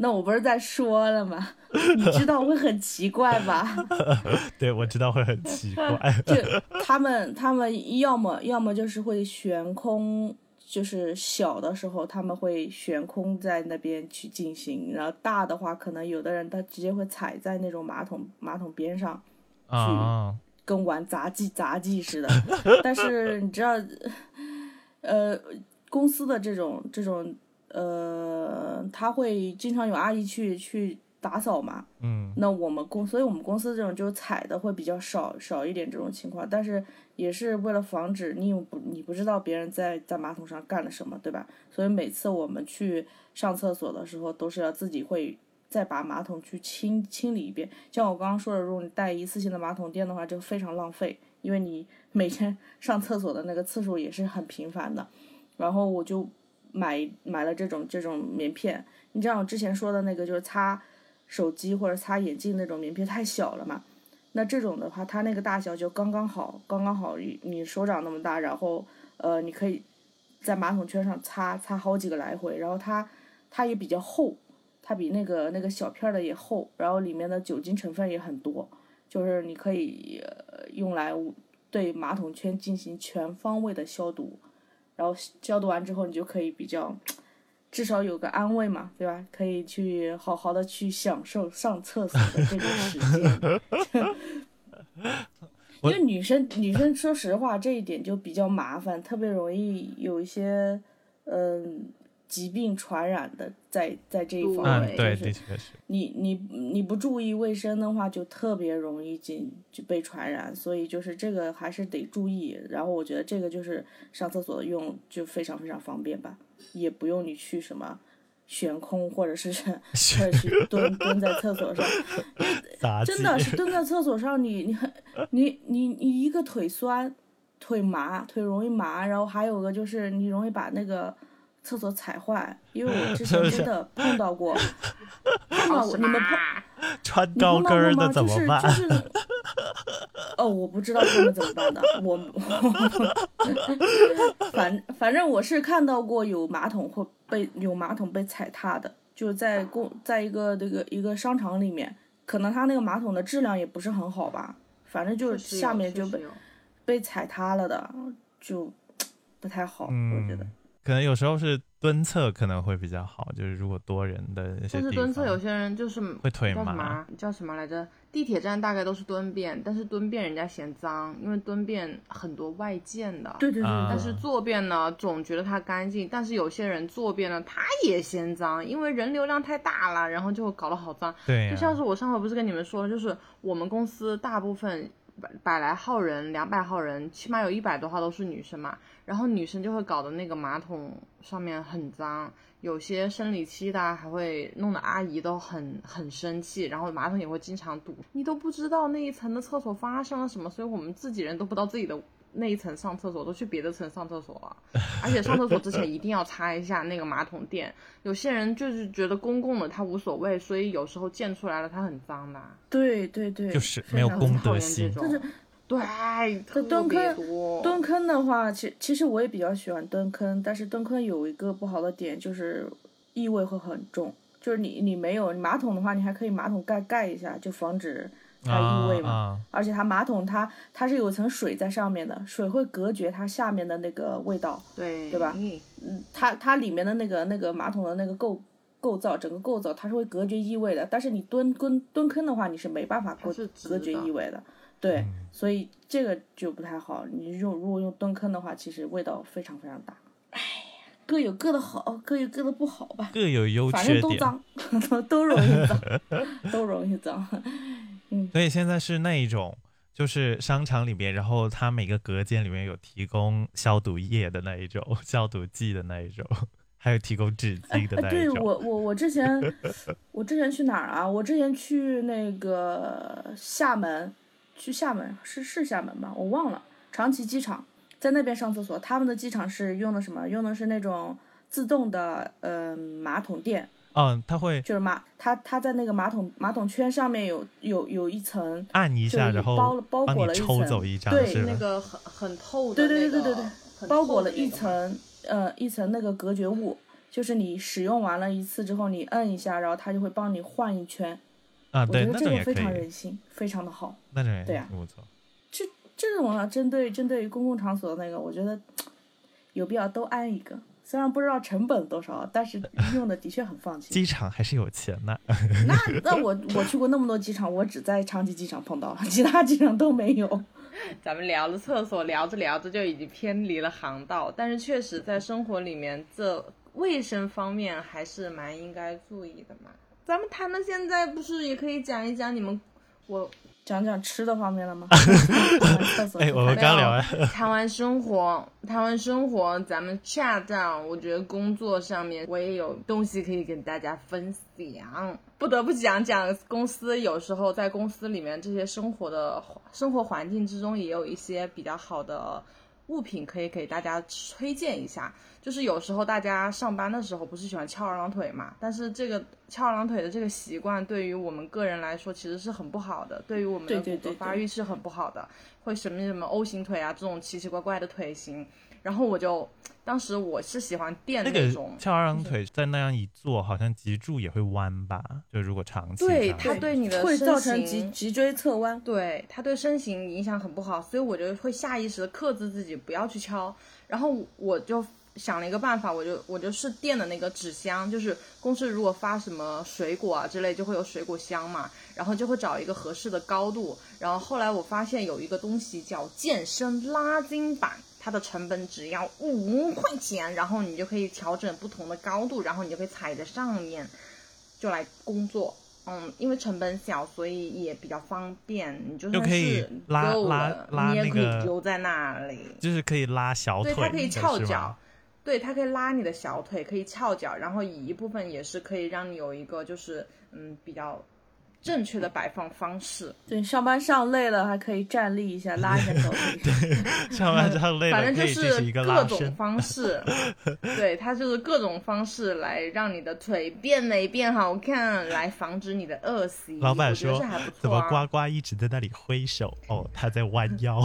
B: 那我不是在说了吗？你知道会很奇怪吧？
E: 对我知道会很奇怪。
B: 就他们他们要么要么就是会悬空，就是小的时候他们会悬空在那边去进行，然后大的话可能有的人他直接会踩在那种马桶马桶边上，
E: 啊，
B: 跟玩杂技杂技似的。但是你知道，呃，公司的这种这种呃，他会经常有阿姨去去打扫嘛。
E: 嗯
B: 那我们公，所以我们公司这种就是踩的会比较少少一点这种情况，但是也是为了防止你有不你不知道别人在在马桶上干了什么，对吧？所以每次我们去上厕所的时候，都是要自己会再把马桶去清清理一遍。像我刚刚说的，如果你带一次性的马桶垫的话，就非常浪费，因为你每天 上厕所的那个次数也是很频繁的。然后我就买买了这种这种棉片，你像我之前说的那个就是擦手机或者擦眼镜那种棉片太小了嘛，那这种的话，它那个大小就刚刚好，刚刚好你手掌那么大，然后呃，你可以在马桶圈上擦擦好几个来回，然后它它也比较厚，它比那个那个小片的也厚，然后里面的酒精成分也很多，就是你可以、用来对马桶圈进行全方位的消毒，然后消毒完之后，你就可以比较。至少有个安慰嘛，对吧？可以去好好的去享受上厕所的这个时间。因为女生女生说实话这一点就比较麻烦，特别容易有一些嗯疾病传染的在在这一方
E: 嗯
B: 面，，
E: 对，
B: 就是
E: 的确是。
B: 你你你不注意卫生的话，就特别容易进就被传染，所以就是这个还是得注意。然后我觉得这个就是上厕所用就非常非常方便吧，也不用你去什么悬空或者是 或者去蹲蹲在厕所上 真的是蹲在厕所上你你很你你你一个腿酸，腿麻，腿容易麻，然后还有个就是你容易把那个。厕所踩坏，因为我之前真的碰到过，碰到过你们碰
E: 穿
B: 你
E: 高跟儿
B: 碰到过吗？就
E: 的怎么办？
B: 是就是，哦，我不知道他们怎么办的，我，反反正我是看到过有马桶会被有马桶被踩踏的，就是在公在一个这个一个商场里面，可能他那个马桶的质量也不是很好吧，反正就是下面就被被踩塌了的，就 不太好，我觉得
E: 嗯。，可能有时候是蹲厕可能会比较好，就是如果多人的
D: 但是蹲厕有些人就是
E: 会腿
D: 叫什么
E: 麻
D: 啊叫什么来着？地铁站大概都是蹲便，但是蹲便人家嫌脏，因为蹲便很多外溅的。
B: 对对对
E: 啊
D: 但是坐便呢，总觉得它干净，但是有些人坐便呢，他也嫌脏，因为人流量太大了，然后就搞得好脏。
E: 对呀、
D: 就像是我上回不是跟你们说，就是我们公司大部分百百来号人、两百号人，起码有一百多号都是女生嘛，然后女生就会搞得那个马桶上面很脏，有些生理期的啊还会弄得阿姨都很很生气，然后马桶也会经常堵，你都不知道那一层的厕所发生了什么，所以我们自己人都不知道自己的。那一层上厕所都去别的层上厕所了，而且上厕所之前一定要擦一下那个马桶垫。有些人就是觉得公共的他无所谓，所以有时候溅出来了他很脏的。
B: 对对对，
E: 就是没有公
D: 讨厌
E: 德心
D: 这种
B: 就是
D: 对，特
B: 蹲
D: 别
B: 坑
D: 多。
B: 蹲坑的话，其其实我也比较喜欢蹲坑，但是蹲坑有一个不好的点就是异味会很重，就是你你没有马桶的话，你还可以马桶盖盖一下，就防止它异味嘛。
E: 啊
B: 而且它马桶它它是有层水在上面的，水会隔绝它下面的那个味道，
D: 对
B: 对吧
D: 嗯
B: 嗯，它它里面的那个那个马桶的那个构构造，整个构造它是会隔绝异味的，但是你蹲蹲蹲坑的话，你是没办法隔隔绝异味的，对，
E: 嗯
B: 所以这个就不太好。你用如果用蹲坑的话，其实味道非常非常大。哎呀，各有各的好，各有各的不好吧，
E: 各有优
B: 反
E: 缺点。
B: 正都脏，都都容易脏，都容易脏。
E: 嗯所以现在是那一种，就是商场里面，然后它每个隔间里面有提供消毒液的那一种，消毒剂的那一种，还有提供纸巾的
B: 哎，
E: 那一种。
B: 对我我我之前我之前去哪儿啊？我之前去那个厦门，去厦门是是厦门吧？我忘了，长崎机场，在那边上厕所。他们的机场是用的什么？用的是那种自动的嗯、马桶垫。
E: 嗯，它会
B: 就是马它它在那个马桶马桶圈上面有有有一层，
E: 按一下，
B: 就是
E: 然后
B: 包了包裹了一层
E: 走一张，
B: 对
E: 是
D: 那个很很透的、
B: 对
D: 那个，
B: 对对对对对
D: 很
B: 包裹了一。层呃一层那个隔绝物，就是你使用完了一次之后，你摁一下，然后它就会帮你换一圈。
E: 啊，
B: 我
E: 对，
B: 觉得
E: 那种
B: 个非常，人性，非常的好。
E: 那种也
B: 对啊
E: 挺不错。
B: 这种啊，针对针对于公共场所的那个，我觉得有必要都安一个。虽然不知道成本多少，但是 用的的确很放心。
E: 机场还是有钱的，
B: 那那我我去过那么多机场，我只在昌吉机场碰到了，其他机场都没有。
D: 咱们聊了厕所，聊着聊着就已经偏离了航道，但是确实在生活里面，这卫生方面还是蛮应该注意的嘛。咱们谈到现在，不是也可以讲一讲你们我
B: 讲讲吃的方面了吗？
E: 哎我们刚聊完
D: 谈完生活，谈完生活，咱们 chat down。我觉得工作上面我也有东西可以跟大家分享，不得不讲讲公司。有时候在公司里面这些生活的生活环境之中，也有一些比较好的物品可以给大家推荐一下。就是有时候大家上班的时候不是喜欢翘二郎腿嘛，但是这个翘二郎腿的这个习惯对于我们个人来说其实是很不好的，对于我们的骨骼发育是很不好的，会什么什么 O 型腿啊这种奇奇怪怪的腿型。然后我就当时我是喜欢垫
E: 那
D: 种，
E: 翘二郎腿在那样一坐，好像脊柱也会弯吧？就如果长期
D: 对它对你的
B: 会
D: 身
B: 造成脊
D: 形
B: 脊椎侧弯。
D: 对它对身形影响很不好，所以我就会下意识的克制自己不要去敲。然后我就想了一个办法，我就我就是垫的那个纸箱，就是公司如果发什么水果啊之类，就会有水果箱嘛，然后就会找一个合适的高度。然后后来我发现有一个东西叫健身拉筋板。它的成本只要五块钱，然后你就可以调整不同的高度，然后你就可以踩在上面就来工作。嗯，因为成本小，所以也比较方便。你就算
E: 就可以
D: 是
E: 拉拉
D: 你也可以
E: 拉那个
D: 丢在那里。
E: 就是可以拉小腿
D: 对，它可以翘脚，对，它可以拉你的小腿，可以翘脚，然后以一部分也是可以让你有一个就是嗯比较正确的摆放方式。
B: 对，上班上累了还可以站立一下，拉一下小腿。
E: 上班之后累了，
D: 反正就
E: 可以这是一个拉
D: 各种
E: 伸。
D: 方式，对，它就是各种方式来让你的腿变美变好看，来防止你的饿死。
E: 老板
D: 我觉得
E: 说
D: 这还不错、啊。
E: 怎么呱呱一直在那里挥手？哦，他在弯腰，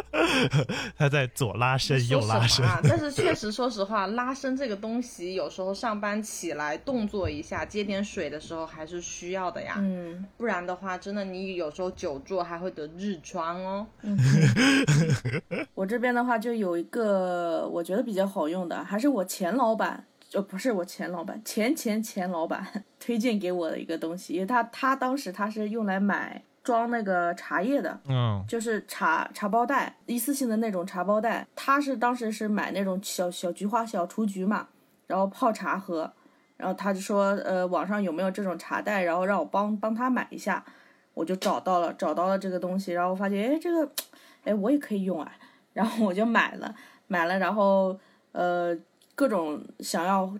E: 他在左拉伸右拉伸。
D: 啊？但是确实，说实话，拉伸这个东西，有时候上班起来动作一下，接点水的时候还是需要的呀。
B: 嗯，
D: 不然的话，真的你有时候久坐还会得痔疮哦。
B: 我这边的话就有一个我觉得比较好用的，还是我前老板，呃，不是我前老板，前前前老板 推荐给我的一个东西，因为他他当时他是用来买装那个茶叶的，
E: 嗯，
B: 就是茶茶包袋，一次性的那种茶包袋。他是当时是买那种小小菊花、小雏菊嘛，然后泡茶喝，然后他就说，呃，网上有没有这种茶袋，然后让我帮帮他买一下，我就找到了，找到了这个东西，然后发现，哎，这个，哎，我也可以用啊，然后我就买了，买了，然后呃，各种想要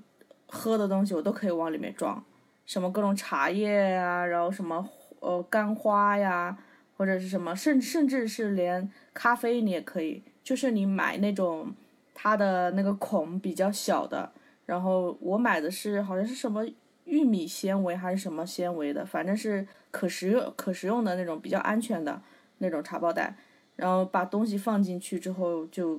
B: 喝的东西我都可以往里面装，什么各种茶叶呀、然后什么呃干花呀，或者是什么，甚甚至是连咖啡你也可以，就是你买那种它的那个孔比较小的，然后我买的是好像是什么玉米纤维还是什么纤维的，反正是可食用可食用的那种比较安全的那种茶包袋，然后把东西放进去之后就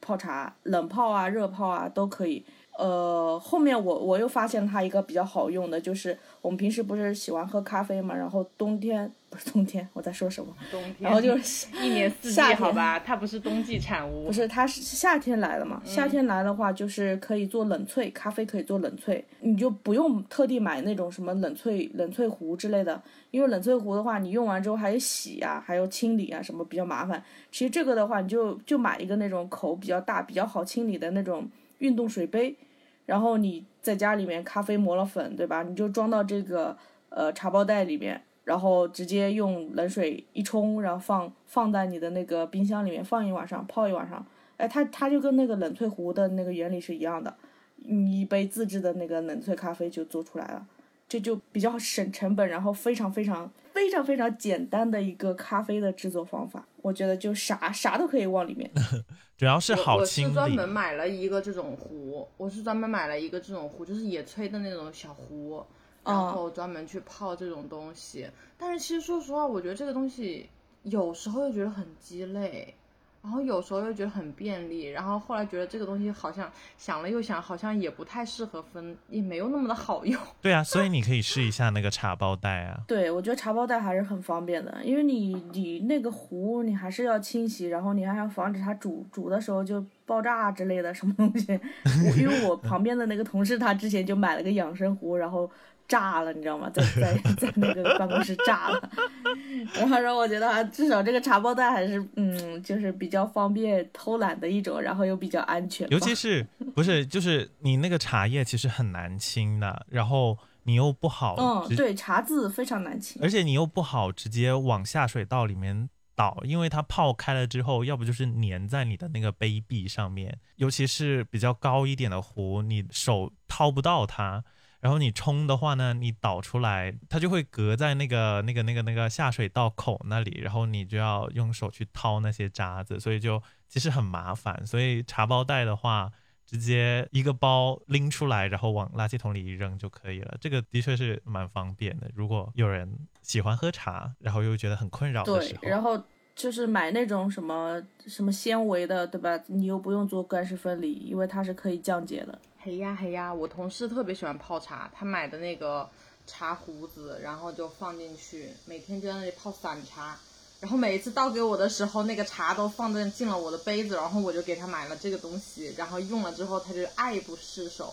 B: 泡茶，冷泡啊、热泡啊都可以。呃，后面我我又发现它一个比较好用的，就是我们平时不是喜欢喝咖啡嘛，然后冬天不 是冬天，我在说什么？
D: 冬天，
B: 然后就 是
D: 一年四季，好吧，它不是冬季产物。
B: 不是，它是夏天来了嘛？夏天来的话，就是可以做冷萃，咖啡可以做冷萃，你就不用特地买那种什么冷萃冷萃壶之类的，因为冷萃壶的话，你用完之后还有洗啊，还要清理啊，什么比较麻烦。其实这个的话，你就就买一个那种口比较大、比较好清理的那种运动水杯，然后你在家里面咖啡磨了粉，对吧？你就装到这个呃茶包袋里面，然后直接用冷水一冲，然后放放在你的那个冰箱里面放一晚上，泡一晚上。哎，它它就跟那个冷萃壶的那个原理是一样的，你一杯自制的那个冷萃咖啡就做出来了，这就比较省成本，然后非常非常非非常非常简单的一个咖啡的制作方法，我觉得就啥啥都可以往里面。
E: 主要是
D: 我我
E: 好清理。
D: 是专门买了一个这种壶，我是专门买了一个这种壶，就是野炊的那种小壶，然
B: 哦
D: 后专门去泡这种东西。但是其实说实话，我觉得这个东西有时候又觉得很鸡肋，然后有时候又觉得很便利，然后后来觉得这个东西好像想了又想，好像也不太适合分，也没有那么的好用。
E: 对啊，所以你可以试一下那个茶包袋啊。
B: 对，我觉得茶包袋还是很方便的，因为你你那个壶你还是要清洗，然后你还要防止它煮煮的时候就爆炸之类的什么东西。我因为我旁边的那个同事他之前就买了个养生壶，然后炸了，你知道吗？在在 在那个办公室炸了。然后说我觉得啊，至少这个茶包袋还是嗯，就是比较方便偷懒的一种，然后又比较安全。
E: 尤其是不是就是你那个茶叶其实很难清的，然后你又不好
B: 嗯，对，茶渍非常难清。
E: 而且你又不好直接往下水道里面倒，因为它泡开了之后，要不就是粘在你的那个杯壁上面，尤其是比较高一点的壶，你手掏不到它。然后你冲的话呢，你倒出来，它就会隔在那个那个那个那个下水道口那里，然后你就要用手去掏那些渣子，所以就其实很麻烦。所以茶包袋的话，直接一个包拎出来，然后往垃圾桶里一扔就可以了。这个的确是蛮方便的。如果有人喜欢喝茶，然后又觉得很困扰的时
B: 对，然后就是买那种什么什么纤维的，对吧？你又不用做干湿分离，因为它是可以降解的。
D: 嘿呀嘿呀，我同事特别喜欢泡茶，他买的那个茶壶子，然后就放进去，每天就在那里泡散茶。然后每一次倒给我的时候，那个茶都放在进了我的杯子，然后我就给他买了这个东西，然后用了之后他就爱不释手。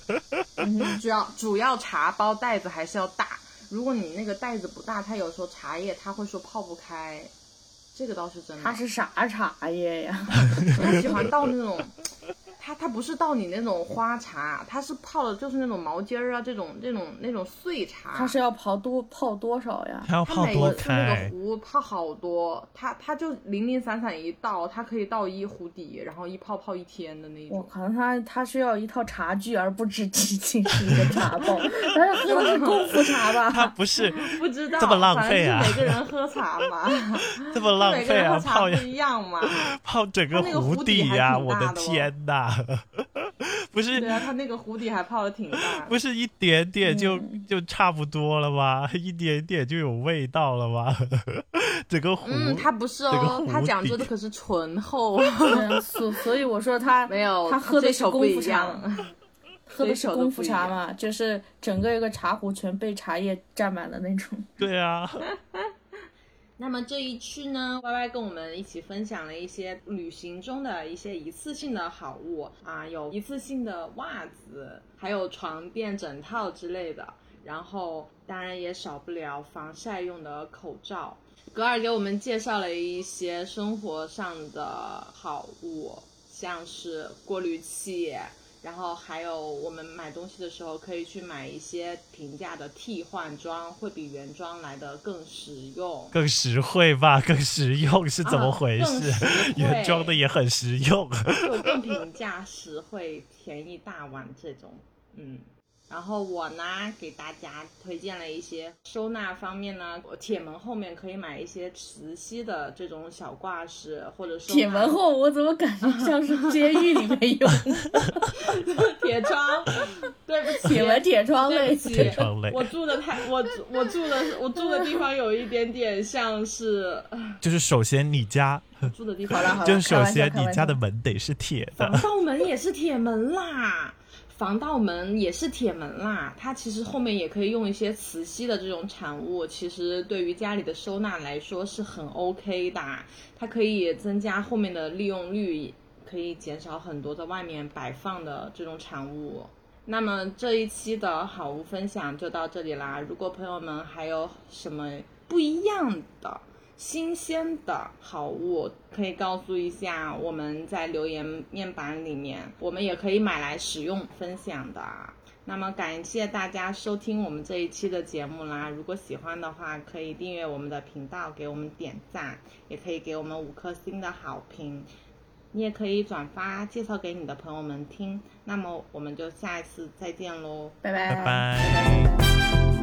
D: 嗯，主要主要茶包袋子还是要大，如果你那个袋子不大，他有时候茶叶他会说泡不开，这个倒是真的。
B: 他是啥茶叶呀？
D: 他喜欢倒那种，他他不是倒你那种花茶，它是泡的就是那种毛尖儿啊，这种这种那种碎茶。
B: 它是要泡多泡多少呀？
E: 它要泡多
D: 每一次那个，壶泡好多，它它就零零散散一倒，它可以倒一壶底，然后一泡泡一天的那种。
B: 我靠，它它是要一套茶具，而不只仅仅是一个茶包。但是喝的是功夫茶
E: 它
B: 吧？
E: 不是
D: 不知道，
E: 这么浪费啊
D: 反正是每个人喝茶嘛，
E: 这么浪
D: 每个
E: 费啊，
D: 人喝茶
E: 泡
D: 不一样嘛。
E: 泡整个
D: 那个
E: 壶
D: 壶底
E: 呀、我的
D: 挺大的哦
E: 天呐，不是
D: 对啊，他那个壶底还泡的挺大。
E: 不是一点点就、
B: 嗯
E: 就差不多了吗？一点点就有味道了吗？整个壶，
D: 嗯，他不是哦，他讲究的可是醇厚。
B: 对所所以我说他
D: 没有，
B: 他喝的是
D: 追求不
B: 功夫茶
D: 一样。
B: 喝的是
D: 追求的
B: 功夫茶嘛，就是整个一个茶壶全被茶叶占满了那种。
E: 对啊，
D: 那么这一期呢，Y Y 跟我们一起分享了一些旅行中的一些一次性的好物啊，有一次性的袜子，还有床垫、枕套之类的，然后当然也少不了防晒用的口罩。格尔给我们介绍了一些生活上的好物，像是过滤器，然后还有我们买东西的时候可以去买一些平价的替换装，会比原装来的更实用。
E: 更实惠吧，更实用是怎么回事？原装的也很实用。
D: 就更平价、实惠、便宜大碗这种，嗯。然后我呢，给大家推荐了一些收纳方面呢，铁门后面可以买一些磁吸的这种小挂饰，或者说
B: 铁门后，我怎么感觉像是监狱里面用
D: 铁窗，对不起，
B: 铁门铁窗类
D: 对不起。
E: 铁窗类。
D: 我住的太我住我住的我住的地方有一点点像是
E: 就是首先你家，
D: 住的地方
B: 好了好了，
E: 就是首先你家的门得是铁的。
D: 防。盗门也是铁门啦，防盗门也是铁门啦。它其实后面也可以用一些磁吸的这种产物，其实对于家里的收纳来说是很 OK 的。它可以增加后面的利用率，可以减少很多在外面摆放的这种产物。那么这一期的好物分享就到这里啦。如果朋友们还有什么不一样的、新鲜的好物，可以告诉一下我们在留言面板里面，我们也可以买来使用分享的。那么感谢大家收听我们这一期的节目啦！如果喜欢的话，可以订阅我们的频道，给我们点赞，也可以给我们五颗星的好评。你也可以转发介绍给你的朋友们听。那么我们就下一次再见喽，
B: 拜拜
E: 拜拜。